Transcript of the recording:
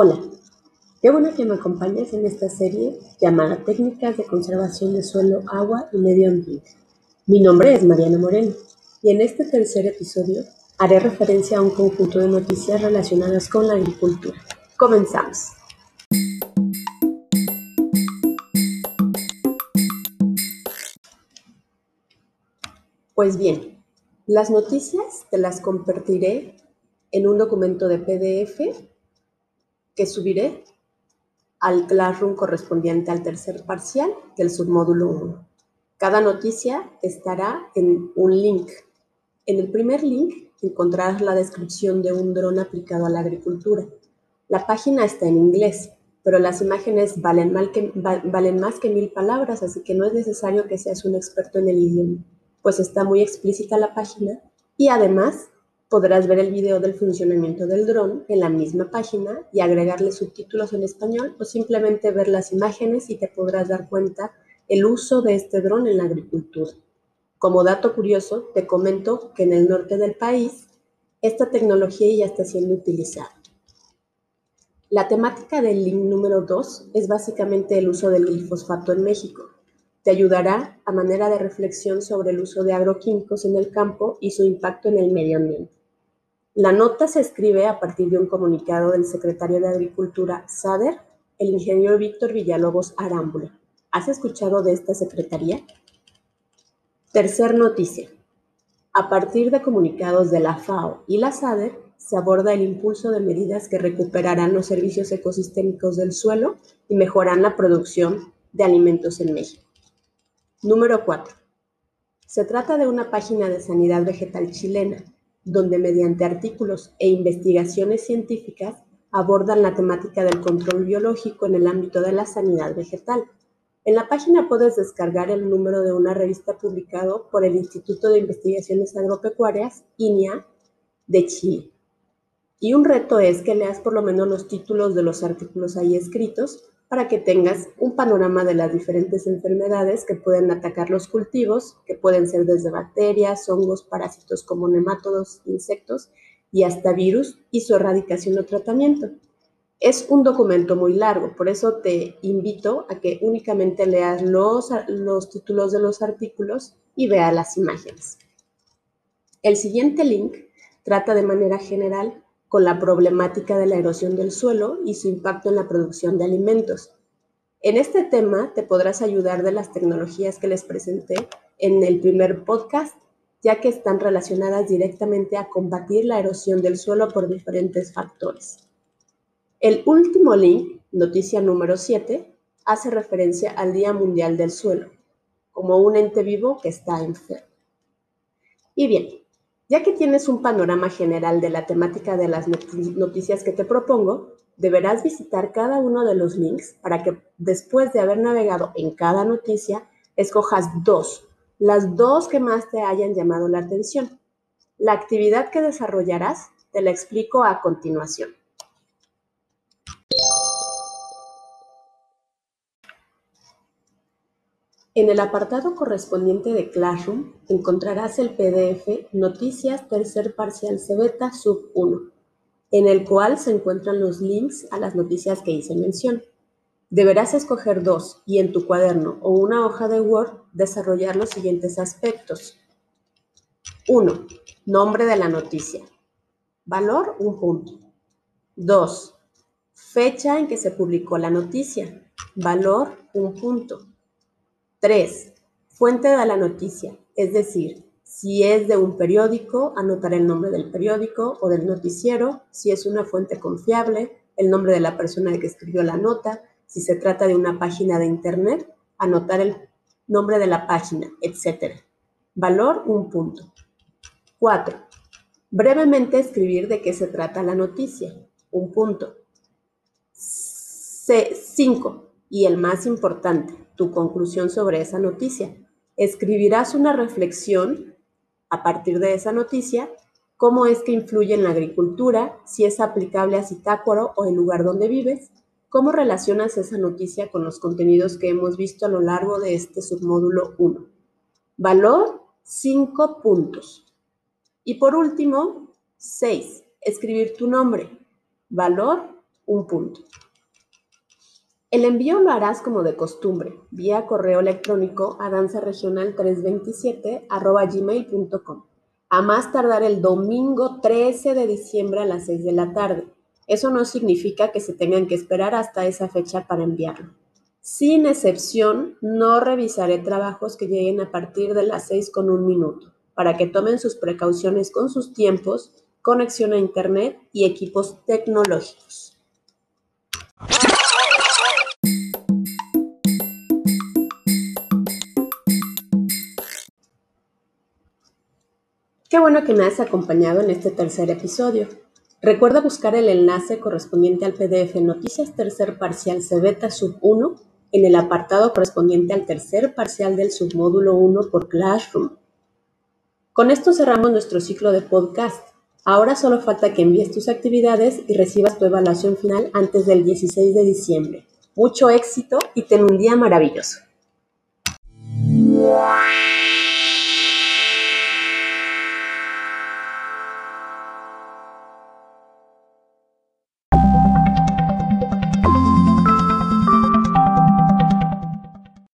Hola, qué bueno que me acompañes en esta serie llamada Técnicas de Conservación de Suelo, Agua y Medio Ambiente. Mi nombre es Mariana Moreno y en este tercer episodio haré referencia a un conjunto de noticias relacionadas con la agricultura. Comenzamos. Pues bien, las noticias te las compartiré en un documento de PDF que subiré al Classroom correspondiente al tercer parcial del submódulo 1. Cada noticia estará en un link. En el primer link encontrarás la descripción de un dron aplicado a la agricultura. La página está en inglés, pero las imágenes valen, valen más que mil palabras, así que no es necesario que seas un experto en el idioma, pues está muy explícita la página y además Podrás ver el video del funcionamiento del dron en la misma página y agregarle subtítulos en español o simplemente ver las imágenes y te podrás dar cuenta el uso de este dron en la agricultura. Como dato curioso, te comento que en el norte del país esta tecnología ya está siendo utilizada. La temática del link número 2 es básicamente el uso del glifosfato en México. Te ayudará a manera de reflexión sobre el uso de agroquímicos en el campo y su impacto en el medio ambiente. La nota se escribe a partir de un comunicado del secretario de Agricultura, SADER, el ingeniero Víctor Villalobos Arámbula. ¿Has escuchado de esta secretaría? Tercer noticia. A partir de comunicados de la FAO y la SADER, se aborda el impulso de medidas que recuperarán los servicios ecosistémicos del suelo y mejoran la producción de alimentos en México. Número 4. Se trata de una página de sanidad vegetal chilena donde mediante artículos e investigaciones científicas abordan la temática del control biológico en el ámbito de la sanidad vegetal. En la página puedes descargar el número de una revista publicado por el Instituto de Investigaciones Agropecuarias, INIA, de Chile. Y un reto es que leas por lo menos los títulos de los artículos ahí escritos para que tengas un panorama de las diferentes enfermedades que pueden atacar los cultivos, que pueden ser desde bacterias, hongos, parásitos como nematodos, insectos y hasta virus y su erradicación o tratamiento. Es un documento muy largo, por eso te invito a que únicamente leas los, los títulos de los artículos y veas las imágenes. El siguiente link trata de manera general con la problemática de la erosión del suelo y su impacto en la producción de alimentos. En este tema te podrás ayudar de las tecnologías que les presenté en el primer podcast, ya que están relacionadas directamente a combatir la erosión del suelo por diferentes factores. El último link, noticia número 7, hace referencia al Día Mundial del Suelo, como un ente vivo que está enfermo. Y bien, ya que tienes un panorama general de la temática de las noticias que te propongo, deberás visitar cada uno de los links para que después de haber navegado en cada noticia, escojas dos, las dos que más te hayan llamado la atención. La actividad que desarrollarás te la explico a continuación. En el apartado correspondiente de Classroom encontrarás el PDF Noticias Tercer Parcial Cebeta Sub 1, en el cual se encuentran los links a las noticias que hice mención. Deberás escoger dos y en tu cuaderno o una hoja de Word desarrollar los siguientes aspectos. 1. Nombre de la noticia. Valor, un punto. 2. Fecha en que se publicó la noticia. Valor, un punto. 3. Fuente de la noticia, es decir, si es de un periódico, anotar el nombre del periódico o del noticiero, si es una fuente confiable, el nombre de la persona que escribió la nota, si se trata de una página de internet, anotar el nombre de la página, etc. Valor, un punto. 4. Brevemente escribir de qué se trata la noticia, un punto. 5. Y el más importante, tu conclusión sobre esa noticia. Escribirás una reflexión a partir de esa noticia, cómo es que influye en la agricultura, si es aplicable a Citácuaro o el lugar donde vives, cómo relacionas esa noticia con los contenidos que hemos visto a lo largo de este submódulo 1. Valor, 5 puntos. Y por último, 6. Escribir tu nombre. Valor, un punto. El envío lo harás como de costumbre, vía correo electrónico a danzaregional327 a más tardar el domingo 13 de diciembre a las 6 de la tarde. Eso no significa que se tengan que esperar hasta esa fecha para enviarlo. Sin excepción, no revisaré trabajos que lleguen a partir de las 6 con un minuto, para que tomen sus precauciones con sus tiempos, conexión a Internet y equipos tecnológicos. Qué bueno que me has acompañado en este tercer episodio. Recuerda buscar el enlace correspondiente al PDF Noticias Tercer Parcial Cebeta Sub 1 en el apartado correspondiente al tercer parcial del submódulo 1 por Classroom. Con esto cerramos nuestro ciclo de podcast. Ahora solo falta que envíes tus actividades y recibas tu evaluación final antes del 16 de diciembre. Mucho éxito y ten un día maravilloso.